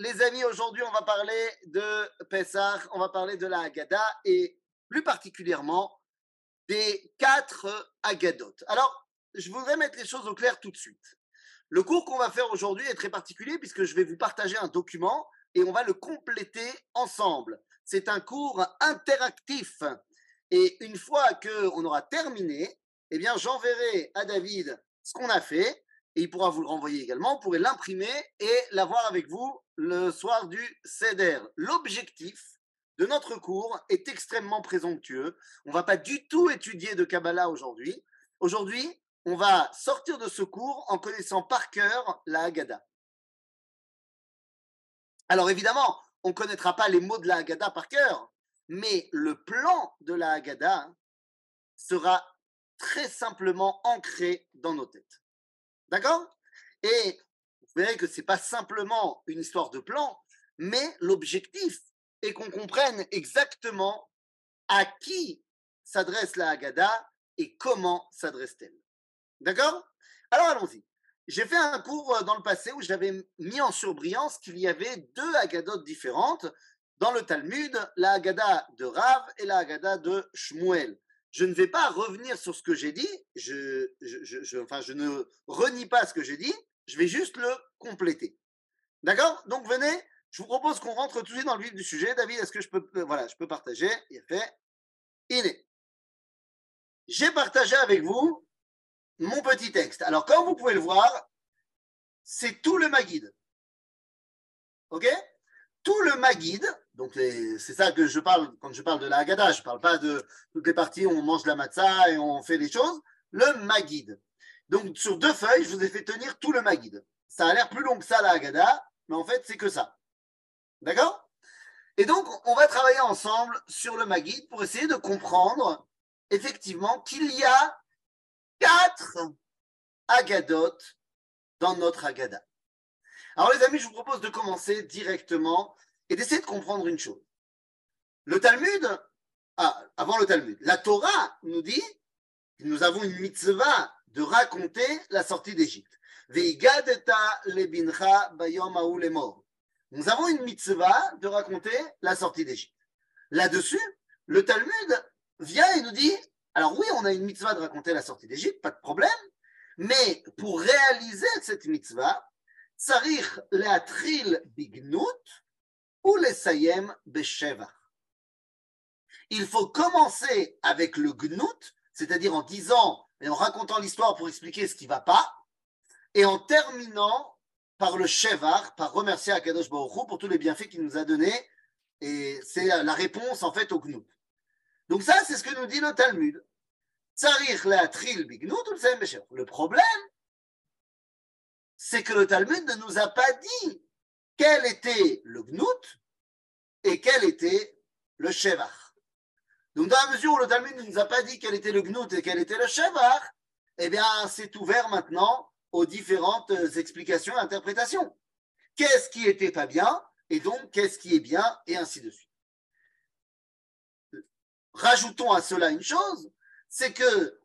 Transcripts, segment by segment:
les amis, aujourd'hui, on va parler de Pessah, on va parler de la Haggadah et plus particulièrement des quatre Haggadot. Alors, je voudrais mettre les choses au clair tout de suite. Le cours qu'on va faire aujourd'hui est très particulier puisque je vais vous partager un document et on va le compléter ensemble. C'est un cours interactif. Et une fois qu'on aura terminé, eh bien, j'enverrai à David ce qu'on a fait et il pourra vous le renvoyer également. Vous pourrez l'imprimer et l'avoir avec vous le soir du CEDER. L'objectif de notre cours est extrêmement présomptueux. On ne va pas du tout étudier de Kabbalah aujourd'hui. Aujourd'hui, on va sortir de ce cours en connaissant par cœur la Haggadah. Alors évidemment, on ne connaîtra pas les mots de la Haggadah par cœur, mais le plan de la Haggadah sera très simplement ancré dans nos têtes. D'accord? Et vous verrez que ce n'est pas simplement une histoire de plan, mais l'objectif est qu'on comprenne exactement à qui s'adresse la Haggadah et comment s'adresse-t-elle. D'accord? Alors allons-y. J'ai fait un cours euh, dans le passé où j'avais mis en surbrillance qu'il y avait deux Haggadot différentes dans le Talmud, la Haggadah de Rav et la Haggadah de Shmuel je ne vais pas revenir sur ce que j'ai dit, je, enfin, je ne renie pas ce que j'ai dit, je vais juste le compléter. D'accord? Donc venez, je vous propose qu'on rentre tout de suite dans le vif du sujet. David, est-ce que je peux, euh, voilà, je peux partager? Il fait. Iné. J'ai partagé avec vous mon petit texte. Alors, comme vous pouvez le voir, c'est tout le Maguide. OK? Tout le Maguide, donc c'est ça que je parle quand je parle de la Haggadah. Je ne parle pas de toutes les parties où on mange la matzah et on fait les choses. Le Magid. Donc sur deux feuilles, je vous ai fait tenir tout le Magid. Ça a l'air plus long que ça la Haggadah, mais en fait c'est que ça. D'accord? Et donc on va travailler ensemble sur le Magid pour essayer de comprendre effectivement qu'il y a quatre Haggadot dans notre Haggadah. Alors les amis, je vous propose de commencer directement et d'essayer de comprendre une chose. Le Talmud, ah, avant le Talmud, la Torah nous dit que nous avons une mitzvah de raconter la sortie d'Égypte. Nous avons une mitzvah de raconter la sortie d'Égypte. Là-dessus, le Talmud vient et nous dit, alors oui, on a une mitzvah de raconter la sortie d'Égypte, pas de problème, mais pour réaliser cette mitzvah, tsarich leatril bignut, ou les Sayem. Il faut commencer avec le Gnout, c'est-à-dire en disant et en racontant l'histoire pour expliquer ce qui ne va pas, et en terminant par le Shevar, par remercier Akadosh Baruch pour tous les bienfaits qu'il nous a donnés, et c'est la réponse en fait au Gnout. Donc ça, c'est ce que nous dit le Talmud. Le problème, c'est que le Talmud ne nous a pas dit quel était le gnout et quel était le shevach. Donc, dans la mesure où le Talmud ne nous a pas dit quel était le gnout et quel était le shevach, eh bien, c'est ouvert maintenant aux différentes explications et interprétations. Qu'est-ce qui était pas bien et donc qu'est-ce qui est bien et ainsi de suite. Rajoutons à cela une chose, c'est que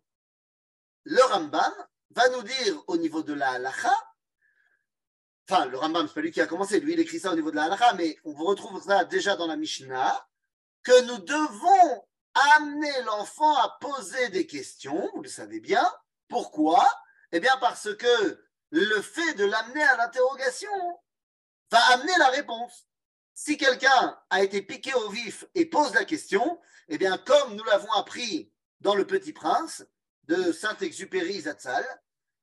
le Rambam va nous dire au niveau de la halacha Enfin, le Rambam, c'est pas lui qui a commencé, lui, il écrit ça au niveau de la halakha, mais on retrouve ça déjà dans la Mishnah, que nous devons amener l'enfant à poser des questions, vous le savez bien. Pourquoi? Eh bien, parce que le fait de l'amener à l'interrogation va amener la réponse. Si quelqu'un a été piqué au vif et pose la question, eh bien, comme nous l'avons appris dans Le Petit Prince de Saint-Exupéry Zatzal,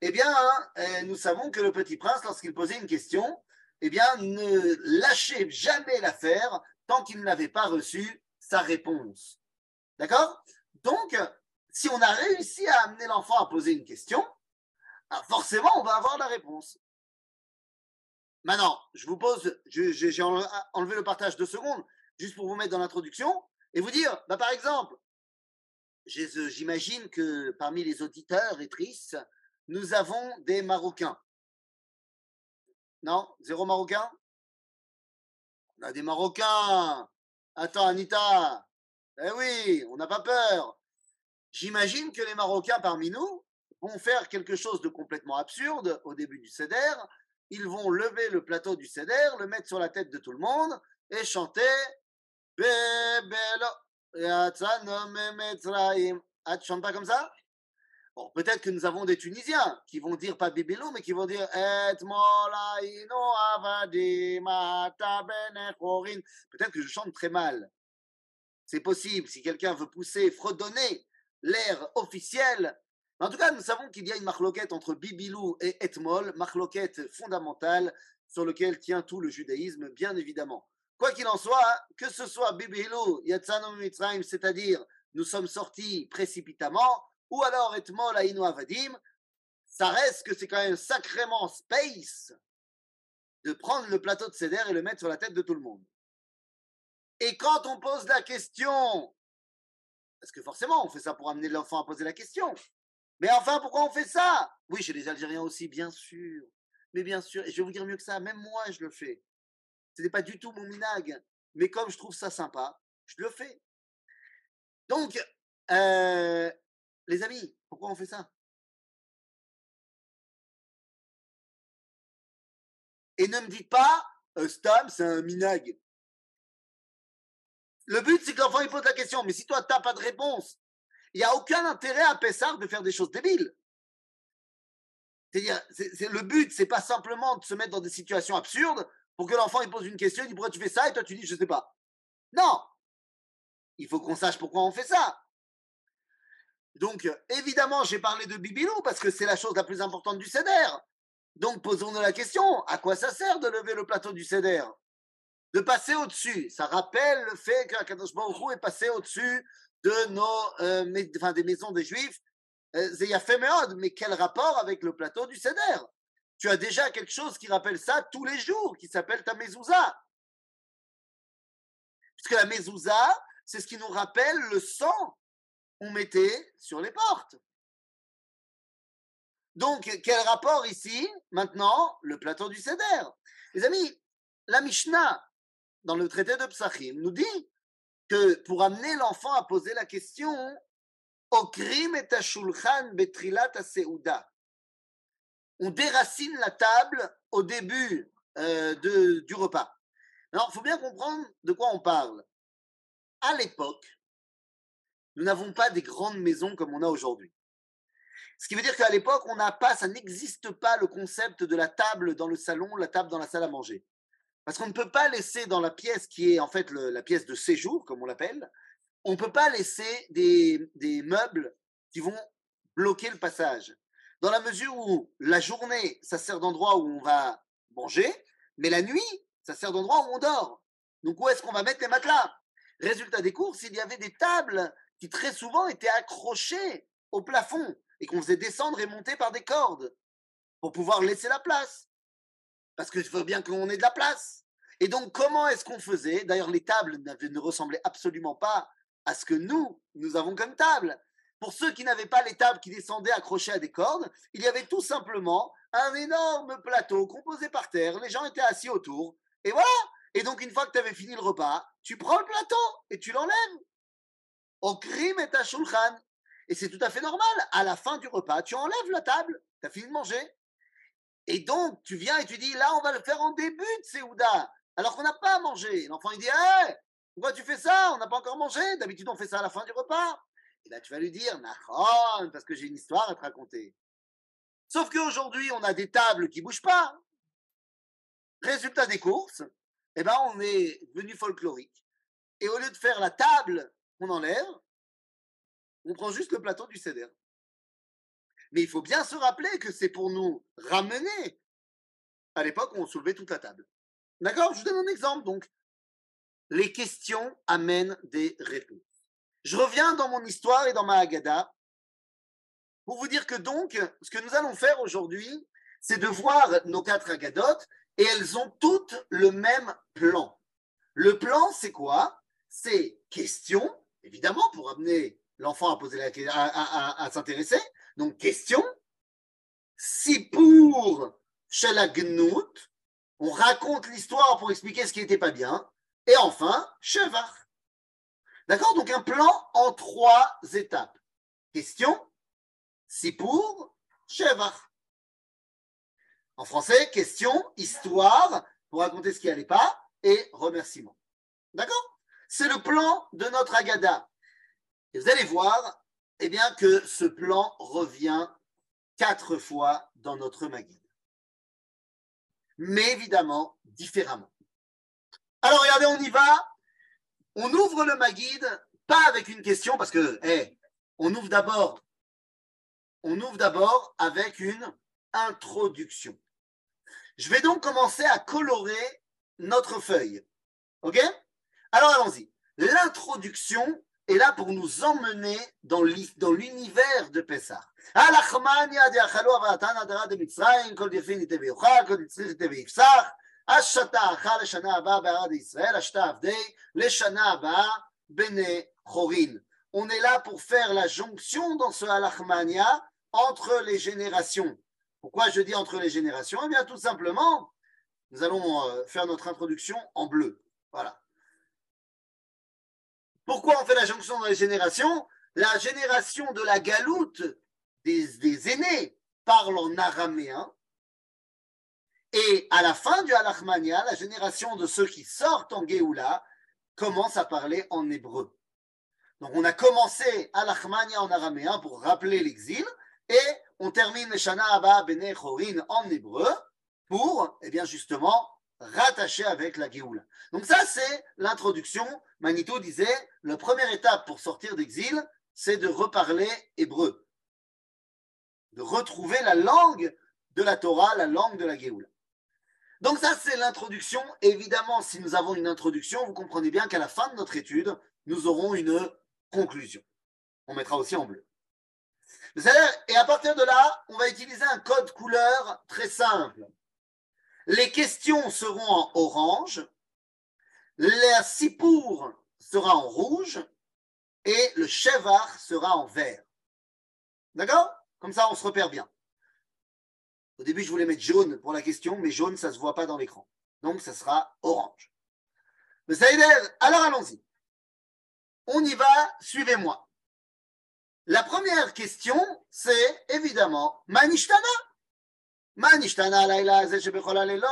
eh bien, euh, nous savons que le petit prince, lorsqu'il posait une question, eh bien, ne lâchez jamais l'affaire tant qu'il n'avait pas reçu sa réponse. D'accord? Donc, si on a réussi à amener l'enfant à poser une question, ah, forcément, on va avoir la réponse. Maintenant, je vous pose, j'ai enlevé le partage deux secondes, juste pour vous mettre dans l'introduction, et vous dire, bah, par exemple, j'imagine que parmi les auditeurs et tristes, nous avons des Marocains. Non? Zéro Marocain? On a des Marocains. Attends, Anita. Eh oui, on n'a pas peur. J'imagine que les Marocains parmi nous vont faire quelque chose de complètement absurde au début du CEDER. ils vont lever le plateau du Seder, le mettre sur la tête de tout le monde et chanter. Ah, chantes pas comme ça? Bon, peut-être que nous avons des Tunisiens qui vont dire pas Bibélou, mais qui vont dire Et Peut-être que je chante très mal. C'est possible, si quelqu'un veut pousser, fredonner l'air officiel. En tout cas, nous savons qu'il y a une marloquette entre Bibilou et Etmol, marloquette fondamentale sur lequel tient tout le judaïsme, bien évidemment. Quoi qu'il en soit, que ce soit Bibilou, Yatzanu Mitzrayim, c'est-à-dire nous sommes sortis précipitamment, ou alors Etmol Aïnou Avadim, ça reste que c'est quand même sacrément space de prendre le plateau de Seder et le mettre sur la tête de tout le monde. Et quand on pose la question, parce que forcément on fait ça pour amener l'enfant à poser la question, mais enfin pourquoi on fait ça? Oui, chez les Algériens aussi, bien sûr. Mais bien sûr, et je vais vous dire mieux que ça, même moi je le fais. Ce n'est pas du tout mon minag, mais comme je trouve ça sympa, je le fais. Donc, euh, les amis, pourquoi on fait ça? Et ne me dites pas, Stam, c'est un minag. Le but, c'est que l'enfant il pose la question. Mais si toi, tu n'as pas de réponse, il n'y a aucun intérêt à Pessard de faire des choses débiles. C'est-à-dire, c'est, le but, c'est pas simplement de se mettre dans des situations absurdes pour que l'enfant il pose une question, il dit pourquoi tu fais ça? Et toi tu dis je sais pas. Non, il faut qu'on sache pourquoi on fait ça. Donc, évidemment, j'ai parlé de Bibilou parce que c'est la chose la plus importante du CEDER. Donc, posons-nous la question à quoi ça sert de lever le plateau du CEDER De passer au-dessus. Ça rappelle le fait qu'Akadosh Baruch est passé au-dessus de nos, euh, des maisons des Juifs. Euh, fait mais quel rapport avec le plateau du CEDER Tu as déjà quelque chose qui rappelle ça tous les jours, qui s'appelle ta mezouza. Puisque la mezouza, c'est ce qui nous rappelle le sang qu'on mettait sur les portes. Donc, quel rapport ici, maintenant, le plateau du Seder? Les amis, la Mishnah, dans le traité de Psachim, nous dit que pour amener l'enfant à poser la question, Okrim et betrilat. On déracine la table au début euh, de, du repas. Alors, il faut bien comprendre de quoi on parle. À l'époque, nous n'avons pas des grandes maisons comme on a aujourd'hui. Ce qui veut dire qu'à l'époque, on n'a pas, ça n'existe pas le concept de la table dans le salon, la table dans la salle à manger. Parce qu'on ne peut pas laisser dans la pièce qui est en fait la pièce de séjour, comme on l'appelle, on ne peut pas laisser des, des meubles qui vont bloquer le passage. Dans la mesure où la journée, ça sert d'endroit où on va manger, mais la nuit, ça sert d'endroit où on dort. Donc où est-ce qu'on va mettre les matelas? Résultat des courses, il y avait des tables qui très souvent étaient accrochées au plafond et qu'on faisait descendre et monter par des cordes pour pouvoir laisser la place. Parce qu'il faut bien qu'on ait de la place. Et donc, comment est-ce qu'on faisait? D'ailleurs, les tables ne ressemblaient absolument pas à ce que nous, nous avons comme table. Pour ceux qui n'avaient pas les tables qui descendaient accrochées à des cordes, il y avait tout simplement un énorme plateau composé par terre. Les gens étaient assis autour. Et voilà. Et donc, une fois que tu avais fini le repas, tu prends le plateau et tu l'enlèves. Crime et à shulchan. Et c'est tout à fait normal. À la fin du repas, tu enlèves la table. Tu as fini de manger. Et donc, tu viens et tu dis, là, on va le faire en début de Séouda, alors qu'on n'a pas mangé. L'enfant, il dit, hé, pourquoi tu fais ça? On n'a pas encore mangé. D'habitude, on fait ça à la fin du repas. Et là, tu vas lui dire, parce que j'ai une histoire à te raconter. Sauf qu'aujourd'hui, on a des tables qui bougent pas. Résultat des courses, eh ben, on est devenu folklorique. Et au lieu de faire la table qu'on enlève, on prend juste le plateau du CEDER. Mais il faut bien se rappeler que c'est pour nous ramener à l'époque où on soulevait toute la table. D'accord? Je vous donne un exemple. Donc, les questions amènent des réponses. Je reviens dans mon histoire et dans ma Haggadah pour vous dire que donc, ce que nous allons faire aujourd'hui, c'est de voir nos quatre Haggadot et elles ont toutes le même plan. Le plan, c'est quoi? C'est question, évidemment, pour amener l'enfant à poser la à, à, s'intéresser. Donc, question. Si pour Shalagnout, on raconte l'histoire pour expliquer ce qui n'était pas bien. Et enfin, Chevar. D'accord? Donc, un plan en trois étapes. Question. Si pour Chevar. En français, question, histoire, pour raconter ce qui n'allait pas, et remerciement. D'accord? C'est le plan de notre Agada. Et vous allez voir, eh bien, que ce plan revient quatre fois dans notre Maguide. Mais évidemment, différemment. Alors regardez, on y va. On ouvre le Maguide, pas avec une question, parce que, eh, on ouvre d'abord, on ouvre d'abord avec une introduction. Je vais donc commencer à colorer notre feuille. OK? Alors allons-y. L'introduction est là pour nous emmener dans l'univers de Pessah. On est là pour faire la jonction dans ce halachmania entre les générations. Pourquoi je dis entre les générations? Eh bien, tout simplement, nous allons euh, faire notre introduction en bleu. Voilà. Pourquoi on fait la jonction dans les générations? La génération de la galoute des, aînés parle en araméen. Et à la fin du Halachmania, la génération de ceux qui sortent en Géoula commence à parler en hébreu. Donc on a commencé Halachmania en araméen pour rappeler l'exil et on termine Shana Abba Bene Chorin en hébreu pour, eh bien justement, rattacher avec la Géoula. Donc ça, c'est l'introduction. Manito disait, la première étape pour sortir d'exil, c'est de reparler hébreu, de retrouver la langue de la Torah, la langue de la Géoula. Donc ça, c'est l'introduction. Évidemment, si nous avons une introduction, vous comprenez bien qu'à la fin de notre étude, nous aurons une conclusion. On mettra aussi en bleu. Et à partir de là, on va utiliser un code couleur très simple. Les questions seront en orange, la sipour sera en rouge et le chevar sera en vert. D'accord? Comme ça, on se repère bien. Au début, je voulais mettre jaune pour la question, mais jaune, ça ne se voit pas dans l'écran. Donc, ça sera orange. Mais ça alors allons-y. On y va, suivez-moi. La première question, c'est évidemment Manishtana. Manishtana הלילה הזה שבכל הלילות,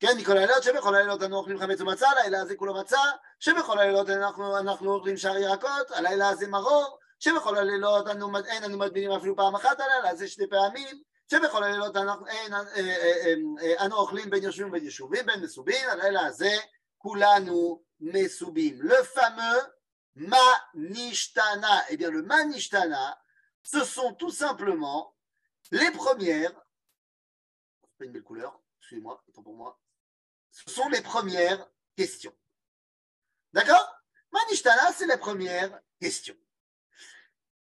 כן, מכל הלילות שבכל הלילות אנו אוכלים חמץ ומצה, הלילה הזה כולו מצה, שבכל הלילות אנחנו, אנחנו אוכלים שאר ירקות, הלילה הזה מרור, שבכל הלילות אנו, אין אנו מטבילים אפילו פעם אחת, הלילה הזה שתי פעמים, שבכל הלילות אנחנו, אין, אה, אה, אה, אנו אוכלים בין יושבים ובין יישובים, בין מסובים, הלילה הזה כולנו מסובים. Le fameux Manishtana. Eh bien, le Manishtana, ce sont tout simplement les premières. Pas une belle couleur, excusez-moi, attends pour moi. Ce sont les premières questions. D'accord? Manishtana, c'est les premières questions.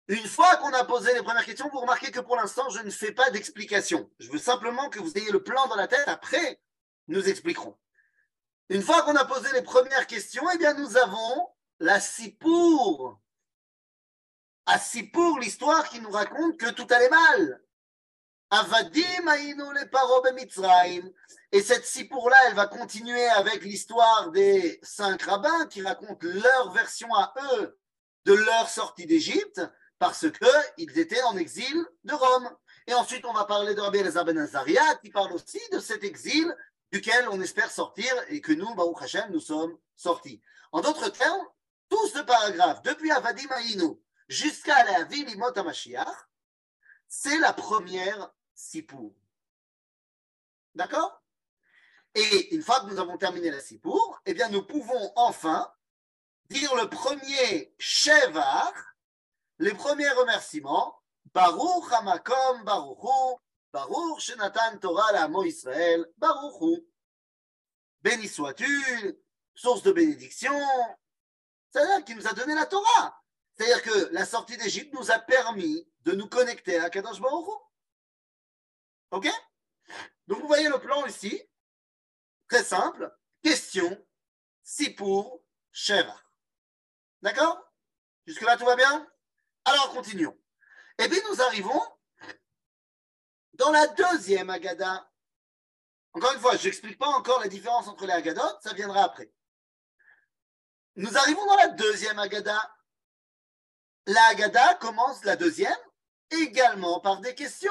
Une fois qu'on a posé les premières questions, vous remarquez que pour l'instant, je ne fais pas d'explication. Je veux simplement que vous ayez le plan dans la tête. Après, nous expliquerons. Une fois qu'on a posé les premières questions, eh bien, nous avons la Sipour. À Sipour, l'histoire qui nous raconte que tout allait mal. Avadim aïnou les paro Et cette Sipour-là, elle va continuer avec l'histoire des cinq rabbins qui racontent leur version à eux de leur sortie d'Égypte parce qu'ils étaient en exil de Rome. Et ensuite, on va parler de Rabbi Elazar ben Azaria qui parle aussi de cet exil duquel on espère sortir et que nous, Baruch Hashem, nous sommes sortis. En d'autres termes, tout ce paragraphe, depuis Avadim Aïnou jusqu'à la ville Imot Mashiach, c'est la première Sipour. D'accord? Et une fois que nous avons terminé la Sipour, eh bien, nous pouvons enfin dire le premier Shevar, les premiers remerciements, Baruch Hamakom Baruchu, Baruch Shenatan Torah la Mo Israël, Baruchu. Béni sois-tu, source de bénédiction, c'est-à-dire qu'il nous a donné la Torah. C'est-à-dire que la sortie d'Égypte nous a permis de nous connecter à Kadosh Baruch Ok? Donc vous voyez le plan ici. Très simple. Question, si pour, Sheva. D'accord? Jusque-là, tout va bien? Alors, continuons. Et puis, nous arrivons dans la deuxième Agada. Encore une fois, je n'explique pas encore la différence entre les Agadot, ça viendra après. Nous arrivons dans la deuxième Agada. La Agada commence la deuxième également par des questions.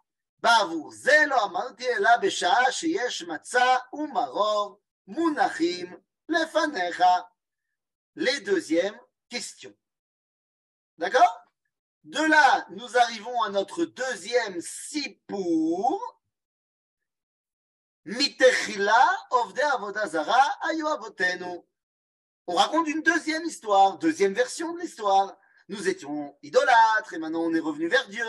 בעבור זה לא אמרתי אלא בשעה שיש מצה ומרור מונחים לפניך. Les deuxièmes questions. D'accord De là, nous arrivons à notre deuxième sipour. Mitechila ovde avodazara ayu avotenu. On raconte une deuxième histoire, deuxième version de l'histoire. Nous étions idolâtres et maintenant on est revenu vers Dieu.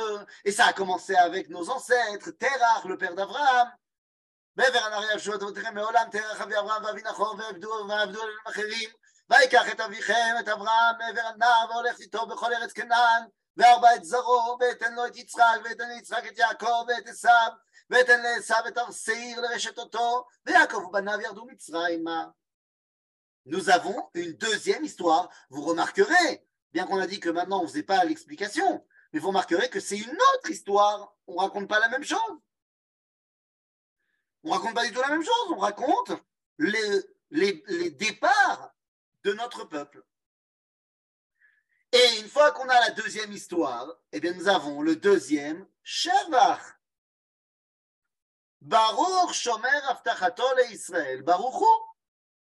Et ça a commencé avec nos ancêtres, Terach, le père d'Abraham. מעבר הנהר ישוע אבותיכם מעולם תרח אבי אברהם ואבי נחור ועבדו ועבדו אליהם אחרים ויקח את אביכם את אברהם מעבר הנהר והולך איתו בכל ארץ כנען וארבע את זרעו ואתן לו את יצחק ואתן ליצחק את יעקב ואת עשיו ואתן לעשיו את הר שעיר לרשת אותו ויעקב ובניו ירדו מצרימה Nous avons une deuxième histoire. Vous remarquerez, bien qu'on a dit que maintenant on ne faisait pas l'explication, mais vous remarquerez que c'est une autre histoire. On ne raconte pas la même chose. On raconte pas du tout la même chose. On raconte les, les, départs de notre peuple. Et une fois qu'on a la deuxième histoire, eh bien nous avons le deuxième Shevach. Baruch Shomer Aftachato Israël. Baruch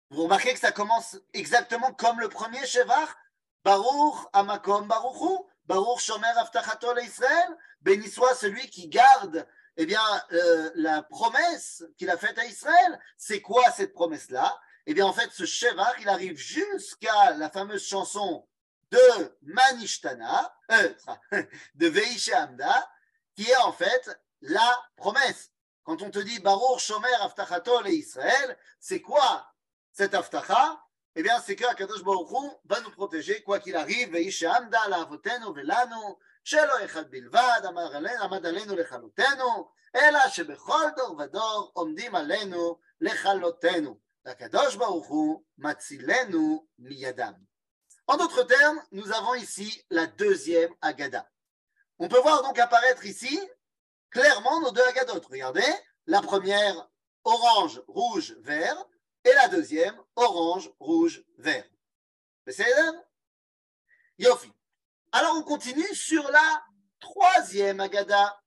Vous remarquez que ça commence exactement comme le premier Shevach. Baruch Amakom Baruch Baruch Shomer Aftachato le Israël. Béni soit celui qui garde eh bien, euh, la promesse qu'il a faite à Israël. C'est quoi cette promesse-là? Eh bien, en fait, ce Shevach, il arrive jusqu'à la fameuse chanson de Manishtana, euh, de Veishe Amda, qui est en fait la promesse. Quand on te dit Baruch Shomer Aftachato le Israël, c'est quoi cette Aftacha Eh bien, c'est que Akadosh Baruch Hu va nous protéger, quoi qu'il arrive, Veishe Amda la avotenu velanu, שלא אחד בלבד עמד עלינו לכלותנו, אלא שבכל דור ודור עומדים עלינו לכלותנו. והקדוש ברוך הוא מצילנו מידם. En d'autres termes, nous avons ici la deuxième Agada. On peut voir donc apparaître ici clairement nos deux Agadotes. Regardez, la première orange, rouge, vert, et la deuxième orange, rouge, vert. C'est Yofi. Alors on continue sur la troisième Agada.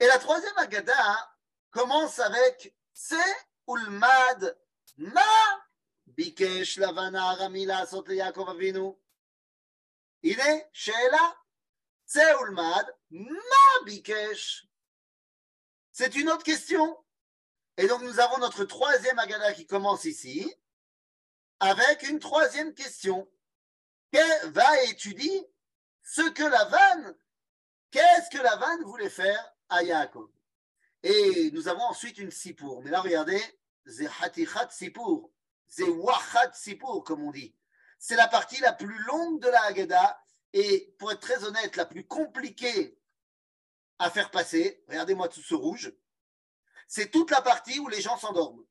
Et la troisième Agada commence avec Se ulmad ma ביקש לבן הארמי לעשות ליעקב אבינו? הנה, שאלה. צא ולמד, מה ביקש? C'est une autre question. Et donc nous avons notre troisième Agada qui commence ici, avec une troisième question. Que va étudier ce que la vanne, qu'est-ce que la vanne voulait faire à Yaakov? Et nous avons ensuite une sipour. Mais là, regardez, c'est hatichat sipour. C'est wachat sipour, comme on dit. C'est la partie la plus longue de la Haggadah et, pour être très honnête, la plus compliquée à faire passer. Regardez-moi tout ce rouge. C'est toute la partie où les gens s'endorment.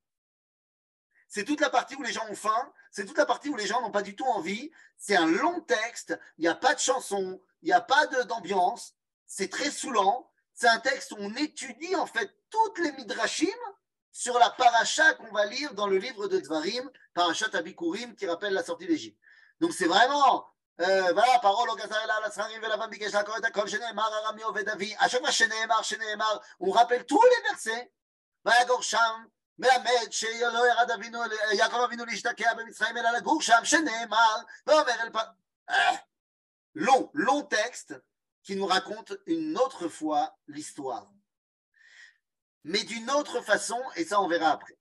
C'est toute la partie où les gens ont faim. C'est toute la partie où les gens n'ont pas du tout envie. C'est un long texte. Il n'y a pas de chanson. Il n'y a pas d'ambiance. C'est très saoulant. C'est un texte où on étudie en fait toutes les midrashim sur la paracha qu'on va lire dans le livre de Dvarim, parachat Abikurim, qui rappelle la sortie d'Égypte. Donc c'est vraiment, euh, voilà, parole au Gazarela, la Srarim, Velavam, Bikesh, la Koreta, Kol, Sheneemar, Arami, Ovedavi. À chaque fois, Sheneemar, Sheneemar, on rappelle tous les versets ויגור שם מלמד שלא ירד אבינו, יעקב אבינו להשתקע במצרים, אלא לגור שם, שנאמר, ואומר אל פר... Long, long texte qui nous raconte une autre fois l'histoire. mais d'une autre façon, et ça on verra après.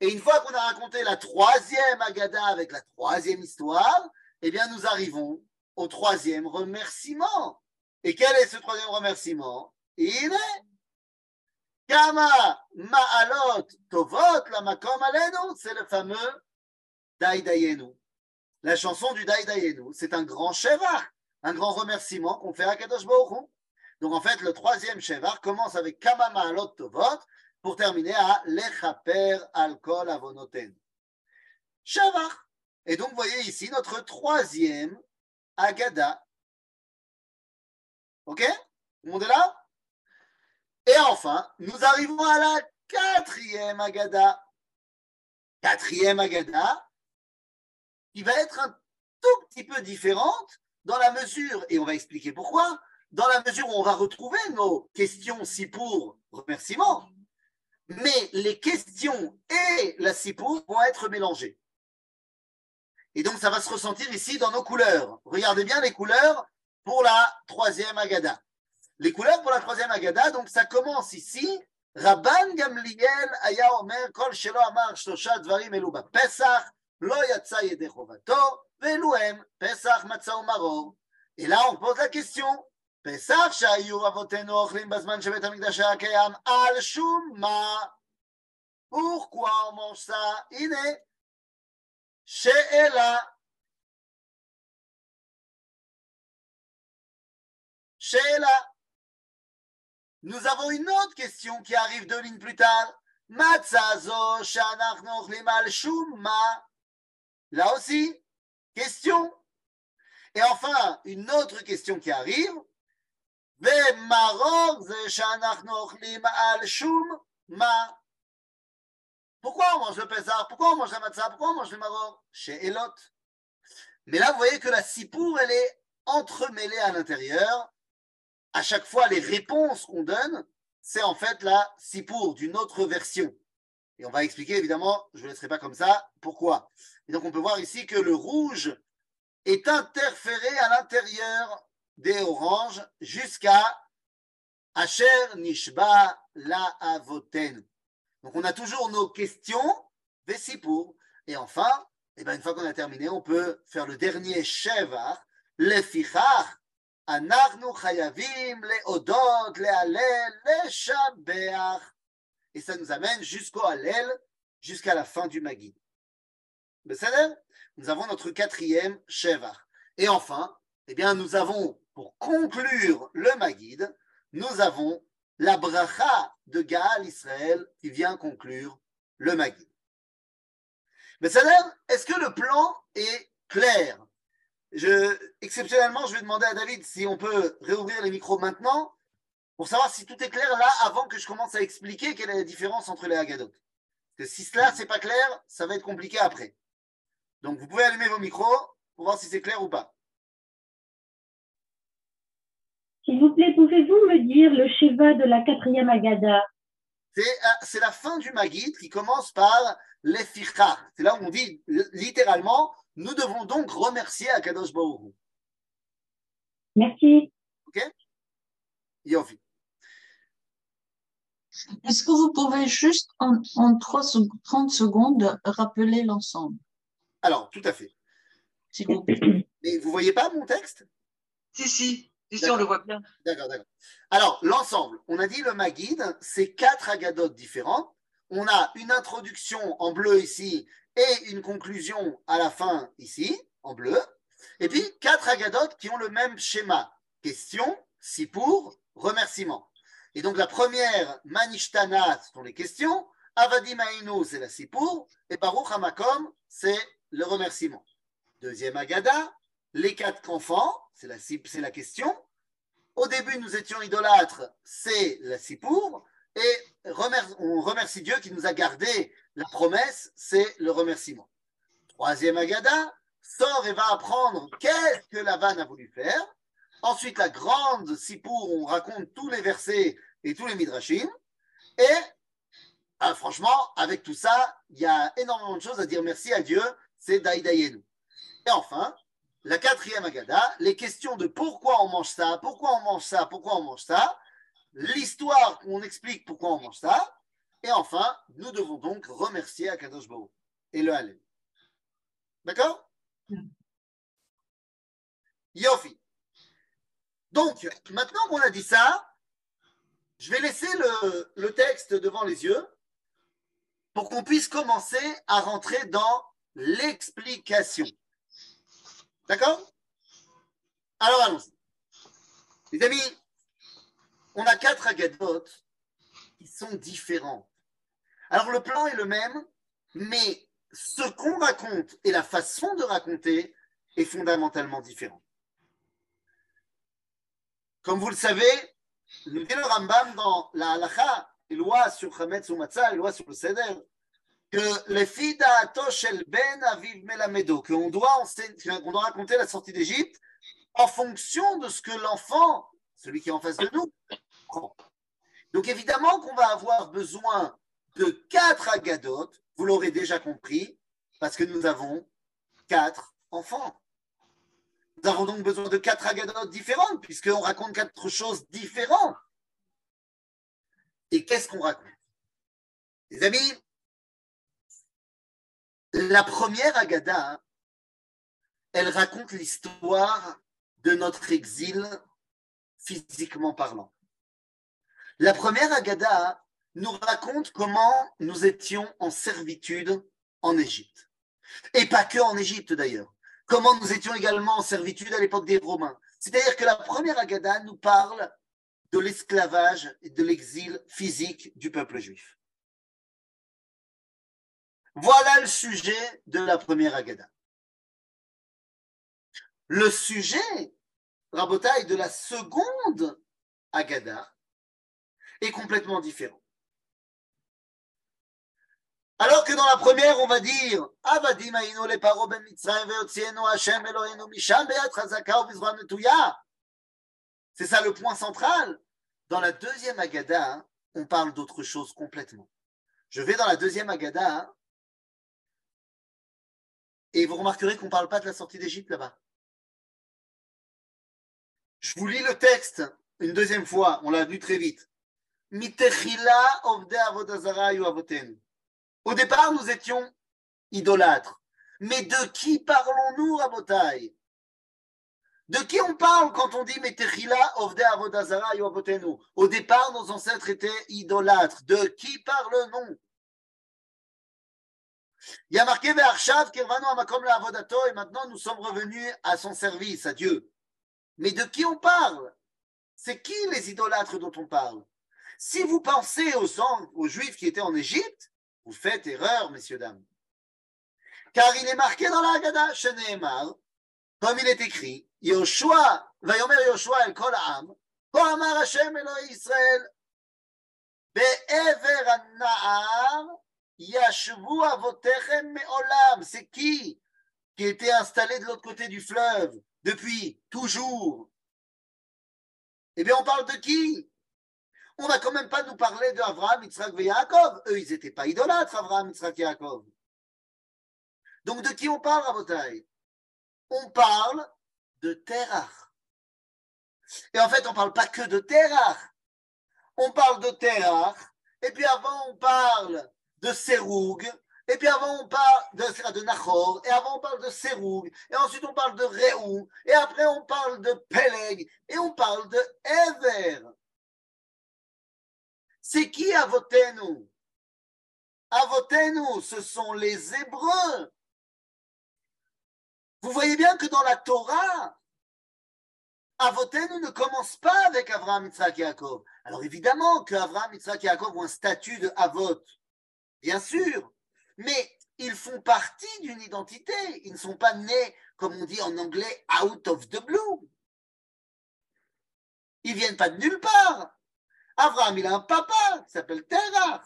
Et une fois qu'on a raconté la troisième Agada avec la troisième histoire, eh bien nous arrivons au troisième remerciement. Et quel est ce troisième remerciement Il est Kama Ma'alot Tovot c'est le fameux Daidayenu. La chanson du Daidayenu, c'est un grand Sheva, un grand remerciement qu'on fait à Kadosh Baruch donc en fait, le troisième Shevar commence avec Kamama Alot Tovot, pour terminer à Lechaper Alkol Avonoten. Shavach. Et donc, vous voyez ici notre troisième Agada. Ok? Tout le monde est là? Et enfin, nous arrivons à la quatrième Agada. Quatrième Agada, qui va être un tout petit peu différente dans la mesure, et on va expliquer pourquoi, dans la mesure où on va retrouver nos questions si pour remerciement, mais les questions et la si pour vont être mélangées. Et donc, ça va se ressentir ici dans nos couleurs. Regardez bien les couleurs pour la troisième Agada Les couleurs pour la troisième Agada, donc ça commence ici. Rabban Gamliel aya omer kol shelo amar shlosha dvarim elu Pesach lo yatsa yede chovato ve'eluhem Pesach matzah maror. Et là, on pose la question. Pesach שהיו אבותינו אוכלים בזמן שבית המקדש היה קיים, על שום מה? Pourquoi on mange ça? הנה, שאלה. שאלה. Nous avons une autre question qui arrive deux lignes plus tard. Là aussi, question. Et enfin, une autre question qui arrive. Pourquoi on mange le Pessah Pourquoi on mange la matzah Pourquoi on mange le maror? Chez Elot. Mais là, vous voyez que la sipour, elle est entremêlée à l'intérieur. À chaque fois, les réponses qu'on donne, c'est en fait la sipour d'une autre version. Et on va expliquer, évidemment, je ne laisserai pas comme ça, pourquoi. Et donc, on peut voir ici que le rouge est interféré à l'intérieur des oranges jusqu'à Asher Nishba La Avoten. Donc on a toujours nos questions, Vesipour. Et enfin, et ben une fois qu'on a terminé, on peut faire le dernier Shevar, Lefichach, Anarnu Et ça nous amène jusqu'au Halel, jusqu'à la fin du Magid. Nous avons notre quatrième Shevar. Et enfin, eh bien, nous avons, pour conclure le Magid, nous avons la bracha de Gaal Israël qui vient conclure le Magid. Mais est-ce que le plan est clair? Je, Exceptionnellement, je vais demander à David si on peut réouvrir les micros maintenant pour savoir si tout est clair là avant que je commence à expliquer quelle est la différence entre les Haggadot. Parce que si cela c'est pas clair, ça va être compliqué après. Donc vous pouvez allumer vos micros pour voir si c'est clair ou pas. S'il vous plaît, pouvez-vous me dire le Sheva de la quatrième Agada euh, C'est la fin du Magid qui commence par l'Eficha. C'est là où on dit littéralement nous devons donc remercier Akadosh Baruch Merci. Ok? Yofi. Est-ce que vous pouvez juste en, en 3, 30 secondes rappeler l'ensemble? Alors, tout à fait. S'il vous plaît. Mais vous voyez pas mon texte? Si, si. Si, on le voit bien. D'accord, d'accord. Alors, l'ensemble, on a dit le Magid, c'est quatre agadotes différentes. On a une introduction en bleu ici et une conclusion à la fin ici, en bleu. Et puis, quatre agadotes qui ont le même schéma. Question, si pour, remerciement. Et donc, la première, Manishtana, ce sont les questions. Avadi Maïnou, c'est la Sipour. Et Baruch Hamakom, c'est le remerciement. Deuxième Agada, les quatre enfants, c'est la, c'est la question. Au début, nous étions idolâtres, c'est la sipour. Et on remercie Dieu qui nous a gardé la promesse, c'est le remerciement. Troisième Agada, sort et va apprendre qu'est-ce que Lavan a voulu faire. Ensuite, la grande sipour, on raconte tous les versets et tous les midrashim. Et ah, franchement, avec tout ça, il y a énormément de choses à dire merci à Dieu, c'est Daïdaïenu. Et enfin, la quatrième Agada, les questions de pourquoi on mange ça, pourquoi on mange ça, pourquoi on mange ça, l'histoire où on explique pourquoi on mange ça, et enfin, nous devons donc remercier Akadosh et le Hallel. D'accord? Yofi. Donc, maintenant qu'on a dit ça, je vais laisser le, le texte devant les yeux pour qu'on puisse commencer à rentrer dans l'explication. D'accord? Alors allons-y. Les amis, on a quatre agadotes qui sont différentes. Alors le plan est le même, mais ce qu'on raconte et la façon de raconter est fondamentalement différent. Comme vous le savez, nous dit le Rambam dans la halacha, lois sur Chametz ou Matzah, lois sur le Seder, que les filles d'Atoshel Ben Aviv Melamedo, qu'on doit, qu'on doit raconter la sortie d'Égypte en fonction de ce que l'enfant, celui qui est en face de nous. Donc évidemment qu'on va avoir besoin de quatre agadotes, vous l'aurez déjà compris, parce que nous avons quatre enfants. Nous avons donc besoin de quatre agadotes différentes, puisqu'on raconte quatre choses différentes. Et qu'est-ce qu'on raconte? Les amis, la première agada, elle raconte l'histoire de notre exil physiquement parlant. La première agada nous raconte comment nous étions en servitude en Égypte. Et pas que en Égypte d'ailleurs. Comment nous étions également en servitude à l'époque des Romains. C'est-à-dire que la première agada nous parle de l'esclavage et de l'exil physique du peuple juif. Voilà le sujet de la première agada. Le sujet, Rabotaille, de la seconde agada est complètement différent. Alors que dans la première, on va dire le paro ben. C'est ça le point central. Dans la deuxième Agada, on parle d'autre chose complètement. Je vais dans la deuxième Agada et vous remarquerez qu'on ne parle pas de la sortie d'Égypte là-bas. Je vous lis le texte une deuxième fois, on l'a vu très vite. Au départ, nous étions idolâtres. Mais de qui parlons-nous, Rabotai? De qui on parle quand on dit Au départ, nos ancêtres étaient idolâtres. De qui parlons-nous il y a marqué avodato et maintenant nous sommes revenus à son service, à Dieu. Mais de qui on parle? C'est qui les idolâtres dont on parle? Si vous pensez aux, Juifs qui étaient en Égypte, vous faites erreur, messieurs, dames. Car il est marqué dans la Haggadah, Sheneemar, comme il est écrit, Yoshua, Vayomer Yoshua el Kol Ha'am, Ko Amar Hashem Eloi Israël, Be'ever Na'ar, Yashvu Avotechem Me'olam. C'est qui qui était installé de l'autre côté du fleuve? Depuis toujours Eh bien, on parle de qui? On va quand même pas nous parler d'Avraham, Yitzhak et Yaakov. Eux, ils n'étaient pas idolâtres, Avraham, Yitzhak et Yaakov. Donc, de qui on parle, Rabotai? On parle de Terach. Et en fait, on ne parle pas que de Terach. On parle de Terach, et puis avant, on parle de Seroug, et puis avant on parle de, Nachor, et avant on parle de Seroug, et ensuite on parle de Réou, et après on parle de Peleg, et on parle de Ever. C'est qui Avotenu? Avotenu, ce sont les Hébreux. Vous voyez bien que dans la Torah, Avotenu ne commence pas avec Abraham, Yitzhak et Yaakov. Alors évidemment que Abraham, Yitzhak et Yaakov ont un statut de Avot bien sûr, mais ils font partie d'une identité. Ils ne sont pas nés, comme on dit en anglais, out of the blue. Ils viennent pas de nulle part. Abraham, il a un papa qui s'appelle Terah.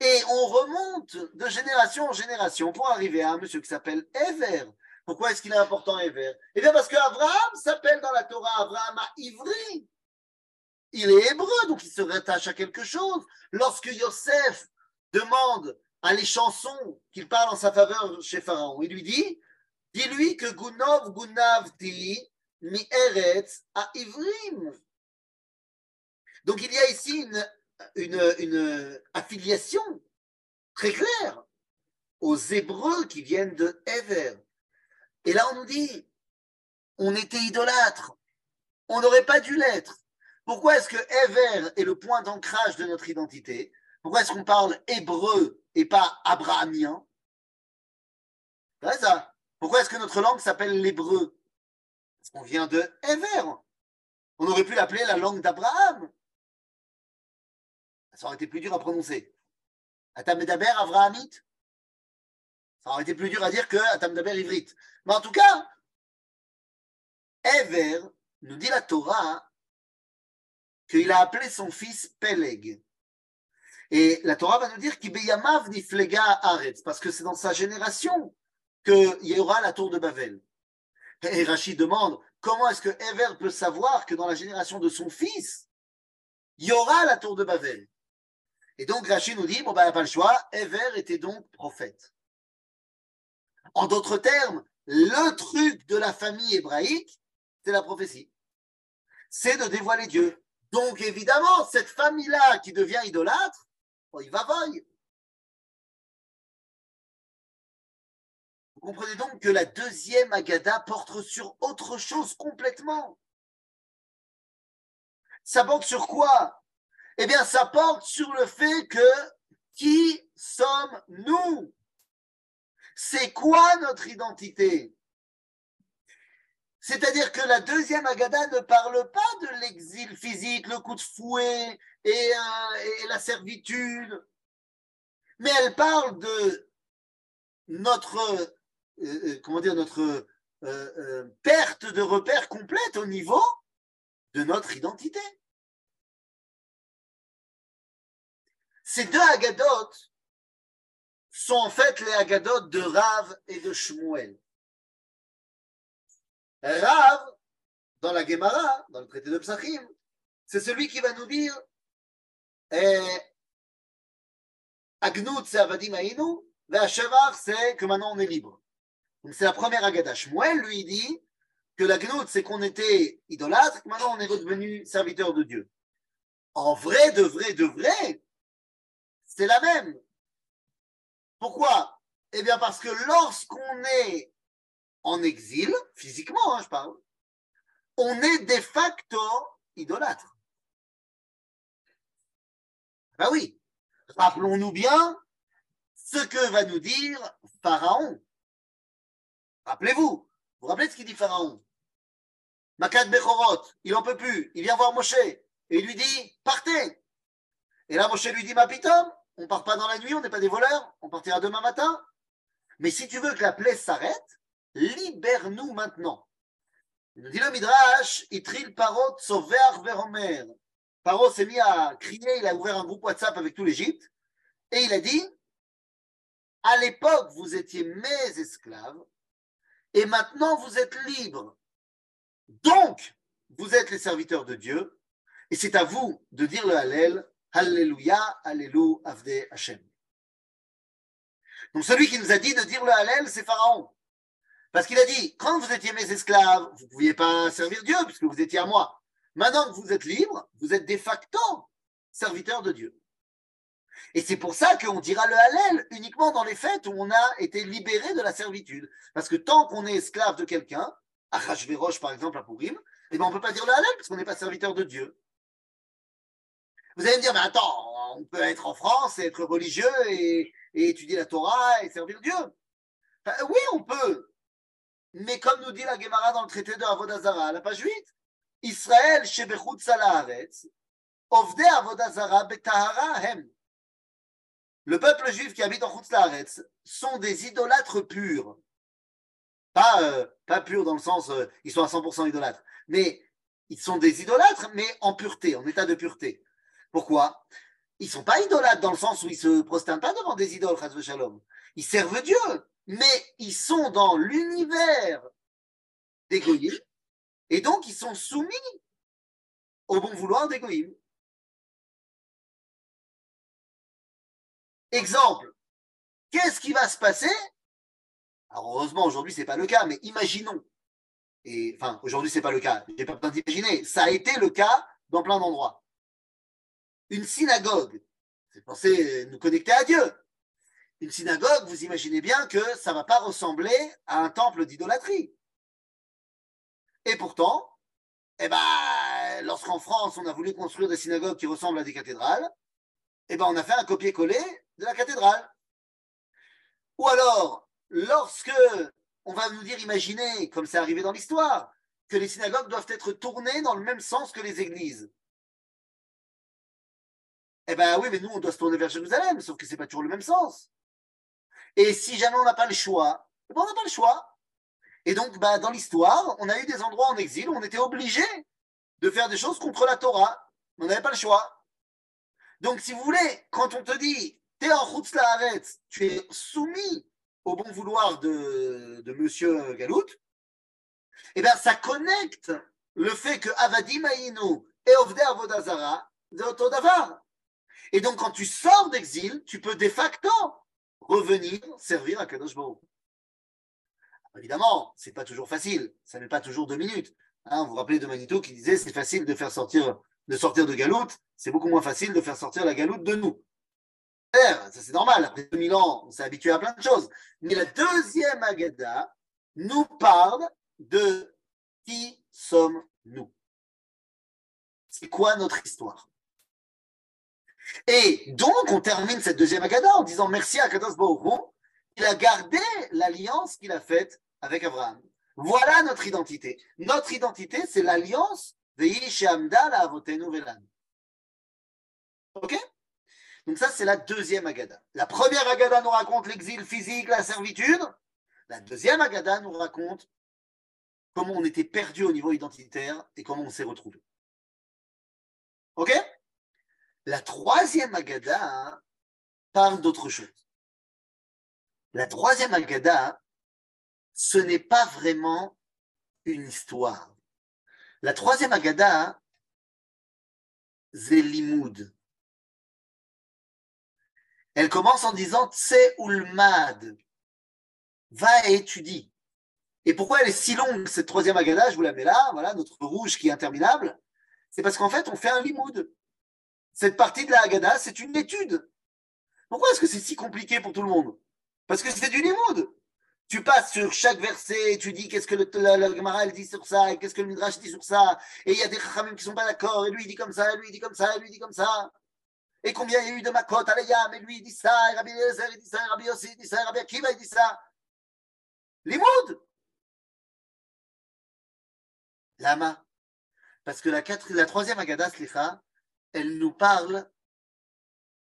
Et on remonte de génération en génération pour arriver à un monsieur qui s'appelle Ever. Pourquoi est-ce qu'il est important Ever Eh bien parce qu'Abraham s'appelle dans la Torah Abraham à Ivry il est hébreu, donc il se rattache à quelque chose. Lorsque Yosef demande à les chansons qu'il parle en sa faveur chez Pharaon, il lui dit Dis-lui que Gunov Gunavti mi Eretz à Ivrim. Donc il y a ici une, une affiliation très claire aux Hébreux qui viennent de Ever. Et là, on nous dit on était idolâtres, on n'aurait pas dû l'être. Pourquoi est-ce que Ever est le point d'ancrage de notre identité? Pourquoi est-ce qu'on parle hébreu et pas abrahamien? Ça? Pourquoi est-ce que notre langue s'appelle l'hébreu? Parce qu'on vient de Ever. On aurait pu l'appeler la langue d'Abraham. Ça aurait été plus dur à prononcer. Atam Medaber Avrahamit Ça aurait été plus dur à dire que Atam Medaber Ivrit. Mais en tout cas, Ever, nous dit la Torah, qu'il a appelé son fils Peleg. Et la Torah va nous dire qu'il niflega aretz, parce que c'est dans sa génération qu'il y aura la tour de Babel. Et Rachid demande comment est-ce que Ever peut savoir que dans la génération de son fils, il y aura la tour de Babel? Et donc Rachid nous dit, bon ben, il pas le choix, Ever était donc prophète. En d'autres termes, le truc de la famille hébraïque, c'est la prophétie. C'est de dévoiler Dieu. Donc évidemment, cette famille-là qui devient idolâtre, Vous comprenez donc que la deuxième Agada porte sur autre chose complètement. Ça porte sur quoi? Eh bien, ça porte sur le fait que qui sommes-nous? C'est quoi notre identité? C'est-à-dire que la deuxième Agada ne parle pas de l'exil physique, le coup de fouet et, euh, la servitude, mais elle parle de notre, euh, euh, comment dire, notre perte de repère complète au niveau de notre identité. Ces deux Agadotes sont en fait les Agadotes de Rav et de Shmuel. Rav, dans la Gemara, dans le traité de Psachim, c'est celui qui va nous dire eh, Agnout, c'est Avadim Aïnou, Vachavar, c'est que maintenant on est libre. Donc c'est la première Agada. Shmuel lui dit que la Gnout, c'est qu'on était idolâtre, que maintenant on est redevenu serviteur de Dieu. En vrai, de vrai, de vrai, c'est la même. Pourquoi? Eh bien parce que lorsqu'on est en exil, physiquement, hein, je parle, on est de facto idolâtre. Ben oui, rappelons-nous bien ce que va nous dire Pharaon. Rappelez-vous, vous rappelez ce qu'il dit Pharaon? Makat Bechorot, il n'en peut plus, il vient voir Moshe et il lui dit Partez Et là, Moshe lui dit Ma pitom, on ne part pas dans la nuit, on n'est pas des voleurs, on partira demain matin. Mais si tu veux que la plaie s'arrête, libère-nous maintenant. Il dit le Midrash, Itril Parot Veromer. Paro s'est mis à crier, il a ouvert un groupe WhatsApp avec tout l'Égypte, et il a dit À l'époque, vous étiez mes esclaves, et maintenant vous êtes libres. Donc, vous êtes les serviteurs de Dieu, et c'est à vous de dire le Hallel, Alléluia, Alléluia, Avde Hashem. Donc celui qui nous a dit de dire le Hallel, c'est Pharaon. Parce qu'il a dit, quand vous étiez mes esclaves, vous ne pouviez pas servir Dieu puisque vous étiez à moi. Maintenant que vous êtes libres, vous êtes de facto serviteurs de Dieu. Et c'est pour ça qu'on dira le Hallel uniquement dans les fêtes où on a été libéré de la servitude. Parce que tant qu'on est esclave de quelqu'un, à Hachverosh par exemple, à Purim, eh ben on ne peut pas dire le Hallel parce qu'on n'est pas serviteur de Dieu. Vous allez me dire, mais attends, on peut être en France et être religieux et, étudier la Torah et servir Dieu. oui, on peut. Mais comme nous dit la Gemara dans le traité de Avodazara, à la page 8, Israël, Shebechut Salaharetz, Ovde Avodazara Betahara Hem. Le peuple juif qui habite en Chutz sont des idolâtres purs. Pas, euh, purs dans le sens, euh, ils sont à 100% idolâtres, mais ils sont des idolâtres, mais en pureté, en état de pureté. Pourquoi? Ils ne sont pas idolâtres dans le sens où ils ne se prosternent pas devant des idoles, Shalom. Ils servent Dieu mais ils sont dans l'univers des et donc ils sont soumis au bon vouloir des Exemple, qu'est-ce qui va se passer? Alors heureusement aujourd'hui c'est pas le cas, mais imaginons. Et enfin aujourd'hui c'est pas le cas. J'ai pas besoin d'imaginer. Ça a été le cas dans plein d'endroits. Une synagogue, c'est penser nous connecter à Dieu une synagogue, vous imaginez bien que ça ne va pas ressembler à un temple d'idolâtrie. Et pourtant, eh ben, lorsqu'en France, on a voulu construire des synagogues qui ressemblent à des cathédrales, eh ben, on a fait un copier-coller de la cathédrale. Ou alors, lorsque on va nous dire, imaginez, comme c'est arrivé dans l'histoire, que les synagogues doivent être tournées dans le même sens que les églises. Eh bien oui, mais nous, on doit se tourner vers Jérusalem, sauf que ce n'est pas toujours le même sens. Et si jamais on n'a pas le choix, eh ben, on n'a pas le choix. Et donc, bah, dans l'histoire, on a eu des endroits en exil où on était obligé de faire des choses contre la Torah. On n'avait pas le choix. Donc, si vous voulez, quand on te dit, t'es en route tu es soumis au bon vouloir de, de monsieur Galout, eh bien, ça connecte le fait que Avadim Aïnou et Ovde Avodazara, c'est. Et donc, quand tu sors d'exil, tu peux de facto revenir servir à Kadosh Baruch. Évidemment, c'est pas toujours facile, ça n'est pas toujours deux minutes. Hein, vous vous rappelez de Manito qui disait c'est facile de faire sortir, de sortir de Galoute, c'est beaucoup moins facile de faire sortir la Galoute de nous. Ça c'est normal, après 2000 ans, on s'est habitué à plein de choses. Mais la deuxième Agada nous parle de qui sommes-nous. C'est quoi notre histoire? Et donc, on termine cette deuxième Agada en disant merci à Kadosh Baruch il a gardé l'alliance qu'il a faite avec Abraham. Voilà notre identité. Notre identité, c'est l'alliance. Ok? Donc ça, c'est la deuxième Agada. La première Agada nous raconte l'exil physique, la servitude. La deuxième Agada nous raconte comment on était perdu au niveau identitaire et comment on s'est retrouvé. Ok? La troisième Agada parle d'autre chose. La troisième Agada ce n'est pas vraiment une histoire. La troisième Agada, c'est l'imoud. Elle commence en disant Tse ulmad, va et étudie. Et pourquoi elle est si longue, cette troisième Agada Je vous la mets là, voilà, notre rouge qui est interminable. C'est parce qu'en fait, on fait un limoud. Cette partie de la Agada, c'est une étude. Pourquoi est-ce que c'est si compliqué pour tout le monde? Parce que c'est du limoud tu passes sur chaque verset, et tu dis qu'est-ce que le, Gemara dit sur ça, et qu'est-ce que le Midrash dit sur ça, et il y a des Chachamim qui sont pas d'accord, et lui il dit comme ça, et lui il dit comme ça, et lui il dit comme ça. Et combien il y a eu de Makot, Aleyam, et lui il dit ça, et Rabbi Eliezer il dit ça, et Rabbi Yossi il dit ça, et Rabbi Akiva il dit ça. Limoud Lama. Parce que la, quatre, la troisième Agada Slicha, elle nous parle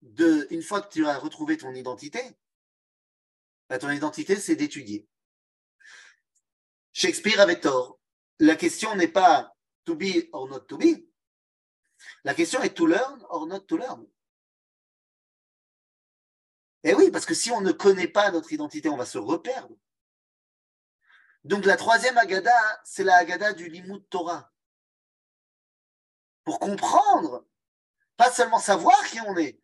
de, une fois que tu as retrouvé ton identité, bah, ton identité, c'est d'étudier. Shakespeare avait tort. La question n'est pas to be or not to be. La question est to learn or not to learn. Eh oui, parce que si on ne connaît pas notre identité, on va se reperdre. Donc la troisième Agada, c'est la Agada du Limud Torah. Pour comprendre, pas seulement savoir qui on est,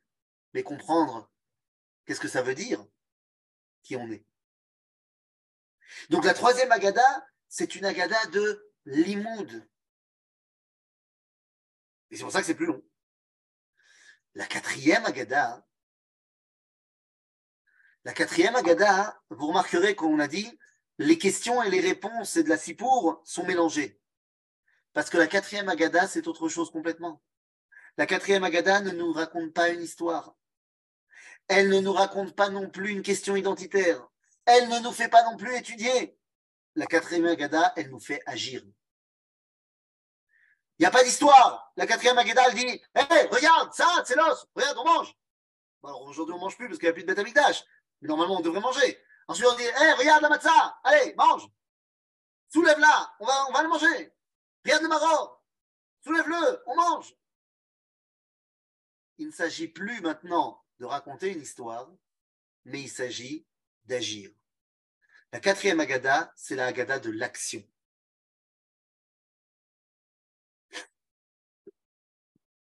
mais comprendre qu'est-ce que ça veut dire qui on est. Donc la troisième agada, c'est une agada de limoud. Et c'est pour ça que c'est plus long. La quatrième agada, la quatrième agada, vous remarquerez qu'on a dit les questions et les réponses de la sipour sont mélangées. Parce que la quatrième agada, c'est autre chose complètement. La quatrième agada ne nous raconte pas une histoire. Elle ne nous raconte pas non plus une question identitaire. Elle ne nous fait pas non plus étudier. La quatrième Agada, elle nous fait agir. Il n'y a pas d'histoire. La quatrième Agada, elle dit Hé, regarde, ça, c'est l'os. Regarde, on mange. alors aujourd'hui, on ne mange plus parce qu'il n'y a plus de bête Mais normalement, on devrait manger. Ensuite, on dit Hé, regarde la matzah. Allez, mange. Soulève-la. On va, on va le manger. Regarde le maror. Soulève-le. On mange. Il ne s'agit plus maintenant de raconter une histoire, mais il s'agit d'agir. La quatrième agada, c'est la agada de l'action.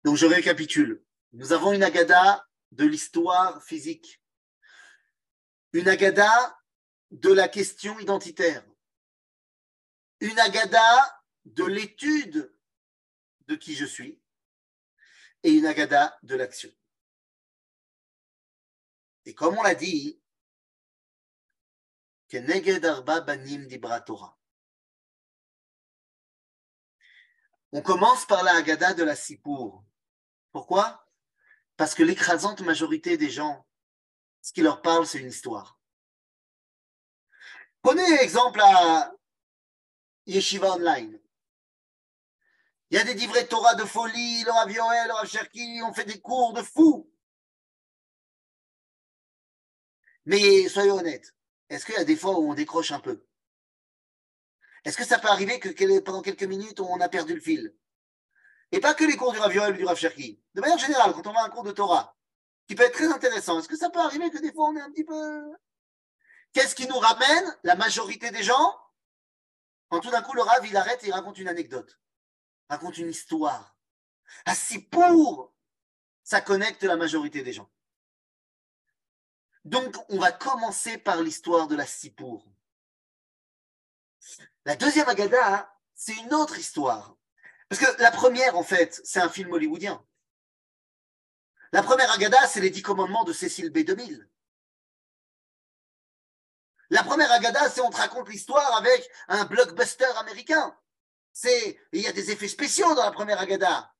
Donc je récapitule. Nous avons une agada de l'histoire physique, une agada de la question identitaire, une agada de l'étude de qui je suis et une agada de l'action. Et comme on l'a dit, on commence par la Haggadah de la Sipour. Pourquoi? Parce que l'écrasante majorité des gens, ce qui leur parle, c'est une histoire. Prenez exemple à Yeshiva Online. Il y a des livrets Torah de folie, le Rav Yoel, le Rav Cherki, on fait des cours de fous. Mais soyons honnêtes, est-ce qu'il y a des fois où on décroche un peu? Est-ce que ça peut arriver que pendant quelques minutes, on a perdu le fil? Et pas que les cours du Rav Yoel ou du Rav Cherki. De manière générale, quand on va un cours de Torah, qui peut être très intéressant, est-ce que ça peut arriver que des fois, on est un petit peu... Qu'est-ce qui nous ramène la majorité des gens? Quand tout d'un coup, le Rav, il arrête et il raconte une anecdote, raconte une histoire. Ah, si pour ça connecte la majorité des gens. Donc, on va commencer par l'histoire de la Sipour. La deuxième Agada, c'est une autre histoire. Parce que la première, en fait, c'est un film hollywoodien. La première Agada, c'est les Dix Commandements de Cécile B. 2000. La première Agada, c'est on te raconte l'histoire avec un blockbuster américain. Il y a des effets spéciaux dans la première Agada.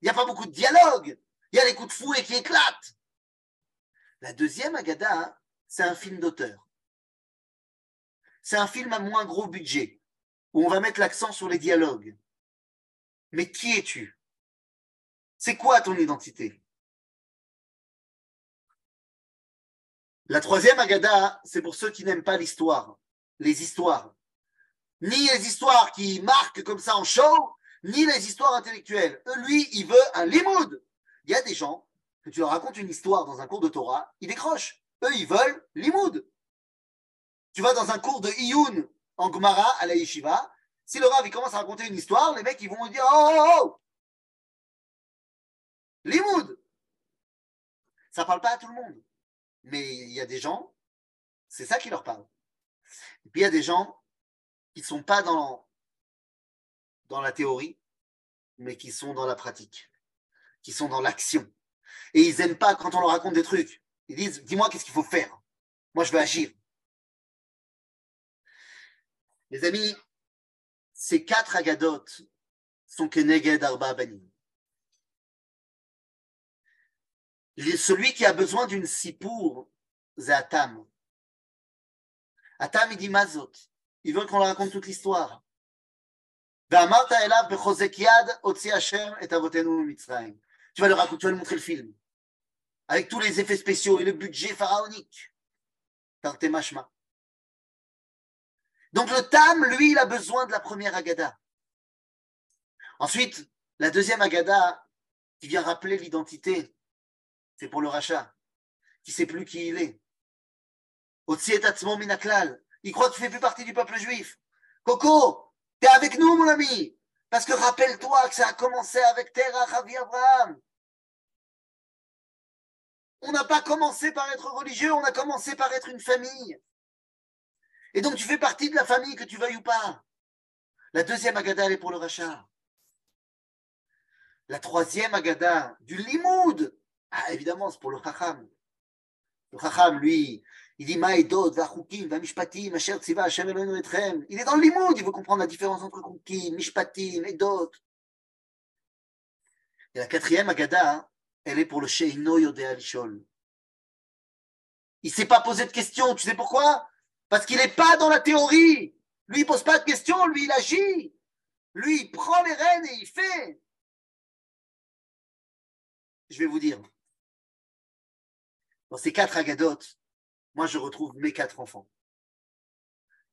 Il n'y a pas beaucoup de dialogue. Il y a les coups de fouet qui éclatent. La deuxième Agada, c'est un film d'auteur. C'est un film à moins gros budget, où on va mettre l'accent sur les dialogues. Mais qui es-tu? C'est quoi ton identité? La troisième Agada, c'est pour ceux qui n'aiment pas l'histoire, les histoires. Ni les histoires qui marquent comme ça en show, ni les histoires intellectuelles. Eux, lui, il veut un limoud. Il y a des gens que tu leur racontes une histoire dans un cours de Torah, ils décrochent. Eux, ils veulent limoud. Tu vas dans un cours de Iyun en Gemara à la Yeshiva, si le Rav il commence à raconter une histoire, les mecs ils vont dire Oh oh oh Limoud Ça parle pas à tout le monde. Mais il y a des gens, c'est ça qui leur parle. Et puis il y a des gens qui ne sont pas dans, dans la théorie, mais qui sont dans la pratique, qui sont dans l'action. Et ils n'aiment pas quand on leur raconte des trucs. Ils disent Dis-moi qu'est-ce qu'il faut faire. Moi, je veux agir. Les amis, ces quatre agadotes sont Keneged Arba Banim. Celui qui a besoin d'une sipour, c'est Atam. Atam, il dit Mazot. Il veut qu'on lui raconte toute l'histoire. Tu vas le raconter, tu vas lui montrer le film. Avec tous les effets spéciaux et le budget pharaonique. Donc le Tam, lui, il a besoin de la première Agada. Ensuite, la deuxième Agada, qui vient rappeler l'identité, c'est pour le rachat, qui ne sait plus qui il est. Minaklal. Il croit que tu fais plus partie du peuple juif. Coco, tu es avec nous, mon ami. Parce que rappelle-toi que ça a commencé avec Terah Ravi Abraham. On n'a pas commencé par être religieux, on a commencé par être une famille. Et donc tu fais partie de la famille, que tu veuilles ou pas. La deuxième Agada, elle est pour le rachat. La troisième Agada, du limoud. Ah, évidemment, c'est pour le Chacham. Le Chacham, lui, il dit Maïdot, Vachukim, Vamishpatim, Asher Tziva, Hashem Elohenu Etrem. Il est dans le limoud, il veut comprendre la différence entre Chukim, Mishpatim, Edot. Et la quatrième Agada, elle est pour le Sheino Yodea Lishol. Il ne s'est pas posé de questions, tu sais pourquoi? Parce qu'il n'est pas dans la théorie. Lui, il ne pose pas de questions, lui, il agit. Lui, il prend les rênes et il fait. Je vais vous dire. Dans ces quatre agadotes, moi, je retrouve mes quatre enfants.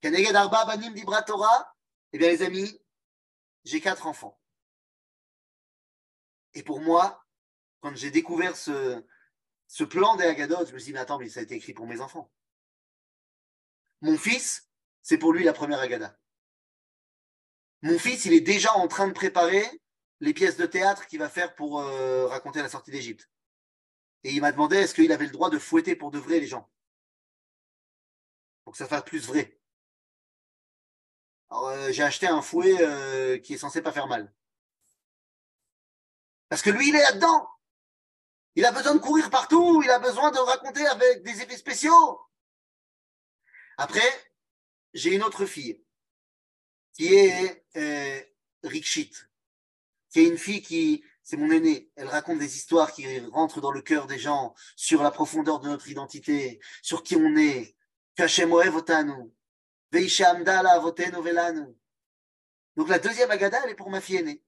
Kaneged Arba Banim Dibra Torah, eh bien, les amis, j'ai quatre enfants. Et pour moi, quand j'ai découvert ce, plan des agadotes, je me suis dit, mais attends, mais ça a été écrit pour mes enfants. Mon fils, c'est pour lui la première Agada. Mon fils, il est déjà en train de préparer les pièces de théâtre qu'il va faire pour euh, raconter la sortie d'Égypte. Et il m'a demandé est-ce qu'il avait le droit de fouetter pour de vrai les gens? Pour que ça fasse plus vrai. Alors, euh, j'ai acheté un fouet euh, qui est censé pas faire mal. Parce que lui, il est là-dedans. Il a besoin de courir partout, il a besoin de raconter avec des effets spéciaux. Après, j'ai une autre fille qui est euh, Rikshit, qui est une fille qui, c'est mon aînée, elle raconte des histoires qui rentrent dans le cœur des gens sur la profondeur de notre identité, sur qui on est. Donc la deuxième Agada, elle est pour ma fille aînée.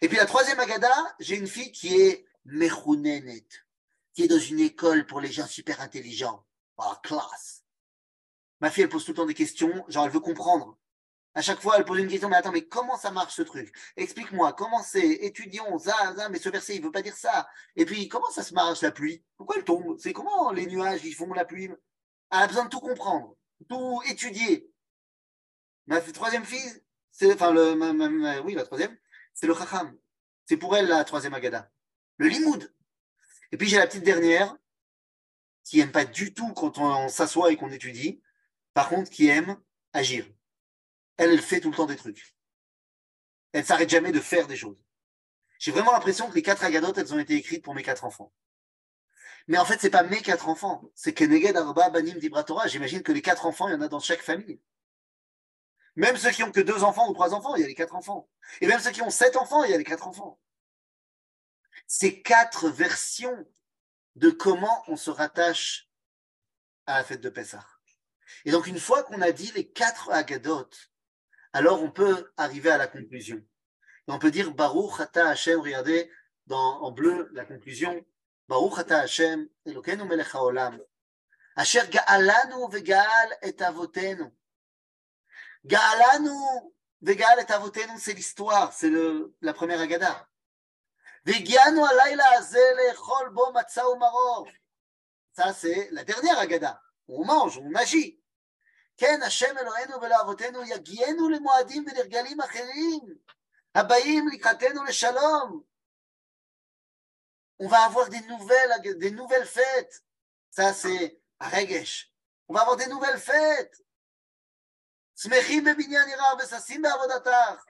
Et puis la troisième Agada, j'ai une fille qui est Mechunenet, qui est dans une école pour les gens super intelligents. Ah, classe. Ma fille, elle pose tout le temps des questions, genre elle veut comprendre. À chaque fois, elle pose une question, mais attends, mais comment ça marche ce truc? Explique-moi, comment c'est? Étudions, ça, ça, mais ce verset, il veut pas dire ça. Et puis, comment ça se marche la pluie? Pourquoi elle tombe? C'est comment les nuages, ils font la pluie? Elle a besoin de tout comprendre, tout étudier. Ma troisième fille, c'est, enfin, le, oui, la troisième, c'est le Chacham. C'est pour elle la troisième Agada. Le Limoud. Et puis, j'ai la petite dernière, qui aime pas du tout quand on s'assoit et qu'on étudie, par contre, qui aime agir elle, elle fait tout le temps des trucs. Elle ne s'arrête jamais de faire des choses. J'ai vraiment l'impression que les quatre agadotes, elles ont été écrites pour mes quatre enfants. Mais en fait, c'est pas mes quatre enfants. C'est Keneged Arba Banim Dibratora. J'imagine que les quatre enfants, il y en a dans chaque famille. Même ceux qui ont que deux enfants ou trois enfants, il y a les quatre enfants. Et même ceux qui ont sept enfants, il y a les quatre enfants. C'est quatre versions de comment on se rattache à la fête de Pessah. Et donc, une fois qu'on a dit les quatre agadotes, alors on peut arriver à la conclusion. On peut dire Baruch Ata Hashem, regardez dans, en bleu la conclusion. Baruch Ata Hashem, Elokeinu melech haolam. Asher ga'alanu ve'ga'al et avotenu. Ga'alanu ve'ga'al et avotenu, c'est l'histoire, c'est la première Agada. Ve'gianu alayla azeh lechol bo matzah maror. Ça, c'est la dernière Agada. On mange, on agit. כן, השם אלוהינו ולאבותינו יגיענו למועדים ולרגלים אחרים, הבאים לקראתנו לשלום. On va avoir des nouvelles, des nouvelles fêtes. Ça, c'est הרגש. On va avoir des nouvelles fêtes. שמחים בבניין עירר וששים בעבודתך.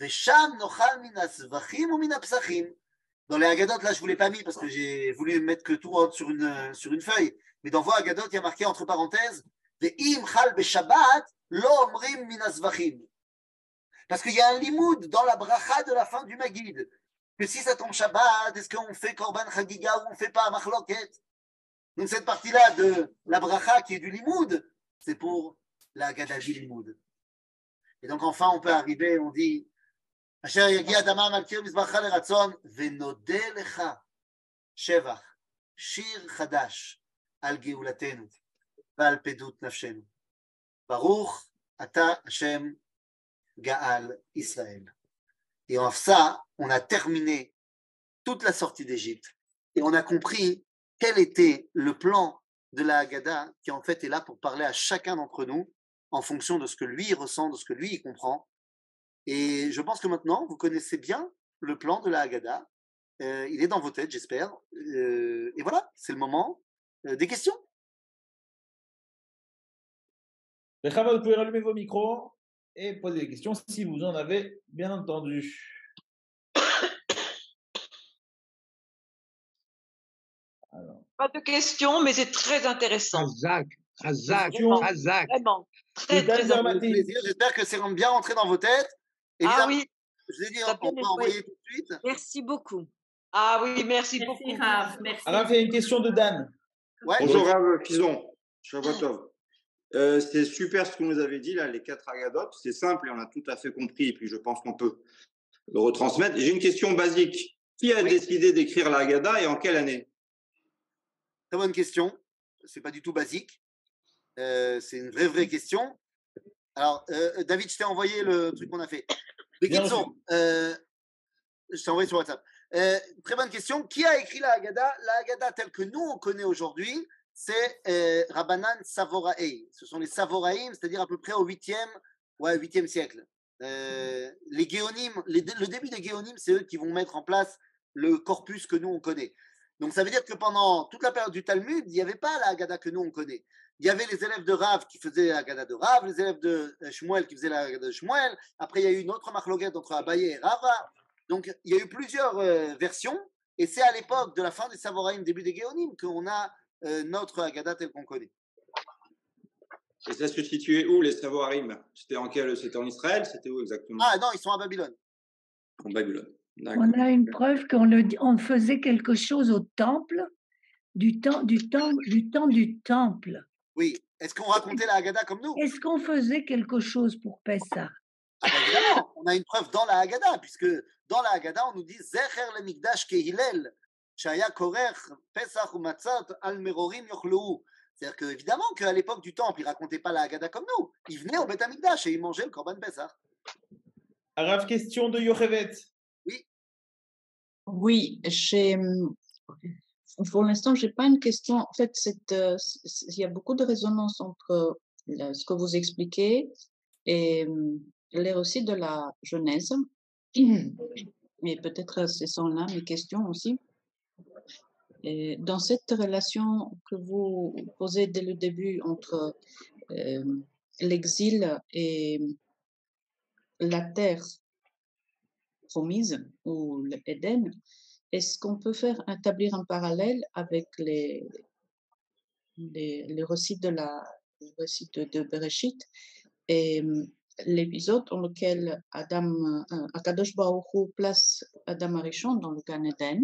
ושם נאכל מן הזבחים ומן הפסחים. Dans les Agadotes, là, je ne vous l'ai pas mis parce que j'ai voulu mettre que tout sur une, sur une feuille. Mais dans vos Agadotes, il y a marqué entre parenthèses parce qu'il y a un limoud dans la bracha de la fin du Magid. Que si ça tombe Shabbat, est-ce qu'on fait Korban Chagiga ou on ne fait pas Machloket? Donc cette partie-là de la bracha qui est du limoud, c'est pour la Gadaji limoud. Et donc enfin on peut arriver, on dit Asher yagia damam al kir mizbacha leratzon venode lecha shevach shir chadash al geulatenu. Baruch Ata Hashem Gaal Israël. Et en ça, on a terminé toute la sortie d'Égypte et on a compris quel était le plan de la Haggadah qui en fait est là pour parler à chacun d'entre nous en fonction de ce que lui ressent, de ce que lui comprend. Et je pense que maintenant, vous connaissez bien le plan de la Haggadah. Euh, il est dans vos têtes, j'espère. Euh, et voilà, c'est le moment euh, des questions. vous pouvez rallumer vos micros et poser des questions si vous en avez bien entendu. Pas de questions, mais c'est très intéressant. Razak, Razak, Razak. Vraiment, très, très intéressant. J'espère que c'est bien rentré dans vos têtes. ah oui. Je l'ai dit, on peut envoyer tout de suite. Merci beaucoup. Ah oui, merci, merci beaucoup. Rav, merci. Alors, il y a une question de Dan. Ouais. Bonjour Rav Fison. Shabbatov. Euh, c'est super ce que vous nous avez dit, là, les quatre agadotes. C'est simple et on a tout à fait compris. Et puis, je pense qu'on peut le retransmettre. J'ai une question basique. Qui a décidé d'écrire la Haggadah et en quelle année? Très bonne question. C'est pas du tout basique. Euh, c'est une vraie, vraie question. Alors, euh, David, je t'ai envoyé le truc qu'on a fait. euh, je t'ai envoyé sur WhatsApp. très bonne question. Qui a écrit la Haggadah? La Haggadah telle que nous, on connaît aujourd'hui, c'est euh, Rabbanan Savorae. Ce sont les Savoraïm, c'est-à-dire à peu près au 8e, ouais, 8e siècle. Euh, les le début des Géonim, c'est eux qui vont mettre en place le corpus que nous on connaît. Donc ça veut dire que pendant toute la période du Talmud, il n'y avait pas la Haggadah que nous on connaît. Il y avait les élèves de Rav qui faisaient la Haggadah de Rav, les élèves de euh, Shmuel qui faisaient la Haggadah de Shmuel. Après, il y a eu une autre marloquette entre Abaye et Rava. Donc il y a eu plusieurs versions. Et c'est à l'époque de la fin des Savoraïm, début des Géonim, qu'on a euh, notre Haggadah tel qu'on connaît. Et ça se situait où les Savoarim C'était en quel en Israël? C'était où exactement? Ah non, ils sont à Babylone. En Babylone. On a une preuve qu'on on faisait quelque chose au temple, du temps du, temps, du temps du temple. Oui. Est-ce qu'on racontait la Haggadah comme nous? Est-ce qu'on faisait quelque chose pour Pessah? Ah ben évidemment, on a une preuve dans la Haggadah, puisque dans la Haggadah, on nous dit Zecher le Mikdash Kehilel, Shaya Korer, Pesach ou Matzat, Al Merorim Yochlou. C'est-à-dire que, évidemment, qu'à l'époque du Temple, ils ne racontaient pas la Haggadah comme nous. Ils venaient au Beth Amikdash et ils mangeaient le Korban Pesach. Arav, question de Yochevet. Oui, j'ai. Pour l'instant, j'ai pas une question. En fait, euh, il y a beaucoup de résonance entre euh, ce que vous expliquez et euh, les récits de la Genèse. Et peut-être ce sont là mes questions aussi. Dans cette relation que vous posez dès le début entre euh, l'exil et la terre promise ou l'Éden, est-ce qu'on peut faire établir un parallèle avec les, les, récits de la le récit de, Bereshit et hum, l'épisode dans lequel Adam, euh, Akadosh Baruch place Adam Arishon dans le Gan Eden.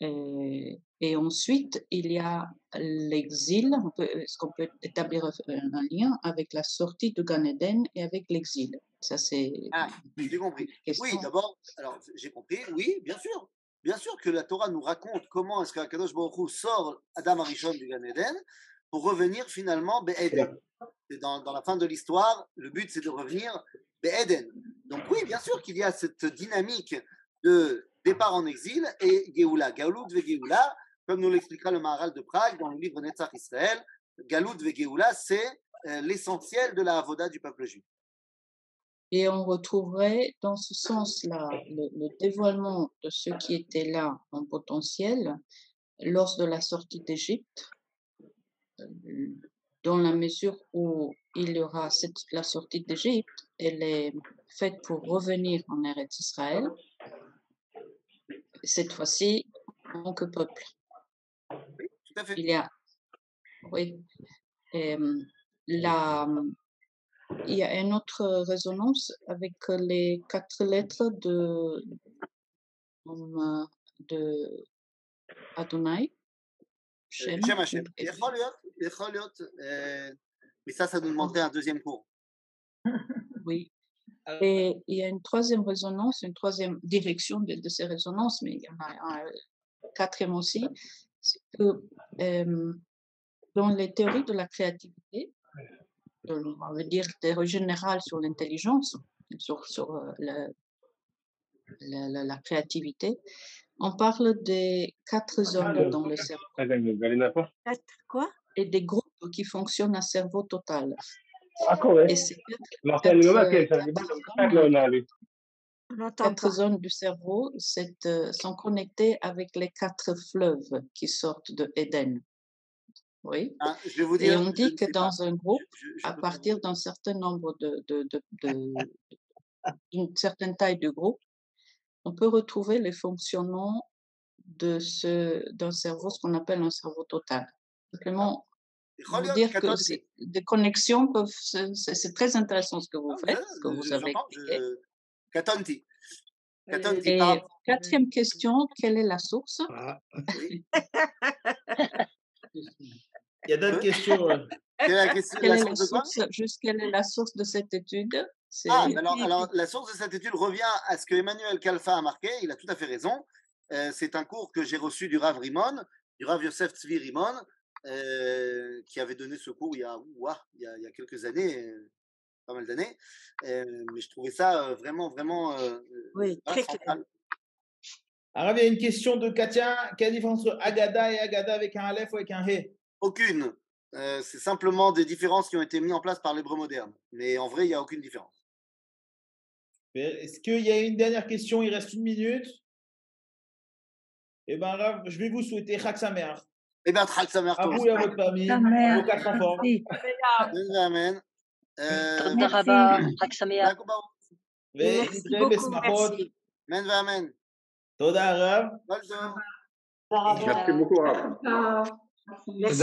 Et, ensuite, il y a l'exil. Est-ce qu'on peut établir un un lien avec la sortie du Gan Eden et avec l'exil? Ça, c'est Ah, j'ai compris. Oui, d'abord, alors j'ai compris, oui, bien sûr. Bien sûr que la Torah nous raconte comment est-ce qu'Akadosh Baruch sort Adam Arishon du Gan Eden pour revenir finalement Be'eden. Dans, dans la fin de l'histoire, le but c'est de revenir Be'eden. Donc oui, bien sûr qu'il y a cette dynamique de départ en exil et Geoula. Galout ve Geoula, comme nous l'expliquera le Maharal de Prague dans le livre Netzach Israël, Galout ve Geoula, c'est euh, l'essentiel de la avoda du peuple juif. Et on retrouverait dans ce sens-là le, le dévoilement de ce qui était là en potentiel lors de la sortie d'Égypte, euh, dans la mesure où il y aura cette, la sortie d'Égypte, elle est faite pour revenir en Eretz Israël, cette fois-ci en tant que peuple. Tout à fait. Il y a, oui, la, il y a une autre euh, résonance avec euh, les quatre lettres de, euh, de Adonai. Shem. Mais ça, ça nous demanderait un deuxième cours. Oui. Et il y a une troisième résonance, une troisième direction de, ces résonances, mais il y en a un, quatrième aussi, dans les théories de la créativité, on va dire théorie générale sur l'intelligence, sur, sur euh, la, la- la créativité, on parle des quatre zones dans le cerveau. Quoi? Et des groupes qui fonctionnent à cerveau total. Et ces Ma quatre, quatre, euh, quatre zones, quatre zones du cerveau euh, sont connectées avec les quatre fleuves qui sortent de Éden. Oui. Ah, je vais vous dire, et on dit que dans pas. un groupe, je, je à partir d'un certain nombre de, de, de, de d'une certaine taille de groupe, on peut retrouver les fonctionnements de ce d'un cerveau, ce qu'on appelle un cerveau total. Simplement, vous dire que des connexions peuvent. C'est, c'est très intéressant ce que vous faites, ce que vous avez. Katanti. Et quatrième question, quelle est la source? Ah. Il y a d'autres questions. euh? Quelle est la, question- Quelle la est la source de quoi? source, juste quelle est la source de cette étude? Ah, mais alors, alors, la source de cette étude revient à ce que Emmanuel Kalfa a marqué, il a tout à fait raison. Euh, c'est un cours que j'ai reçu du Rav Rimon, du Rav Yosef Tzvi Rimon, euh, qui avait donné ce cours il y a, ouah, il y a, il y a quelques années, euh, pas mal d'années. Euh, mais je trouvais ça euh, vraiment, vraiment euh, Oui, très central. Alors, il y a une question de Katia. Quelle est la différence entre Agada et Agada avec un Aleph ou avec un He? Aucune. Euh, c'est simplement des différences qui ont été mises en place par l'hébreu moderne. Mais en vrai, il n'y a aucune différence. Est-ce qu'il y a une dernière question? Il reste une minute. Eh bien, je vais vous souhaiter Chag Samer. Eh bien, Chag Samer. À vous et à votre famille, à vos quatre enfants. Amen. Euh, merci. Samer. Merci beaucoup. Amen. Toda, Rav. Merci beaucoup, Rav. Merci.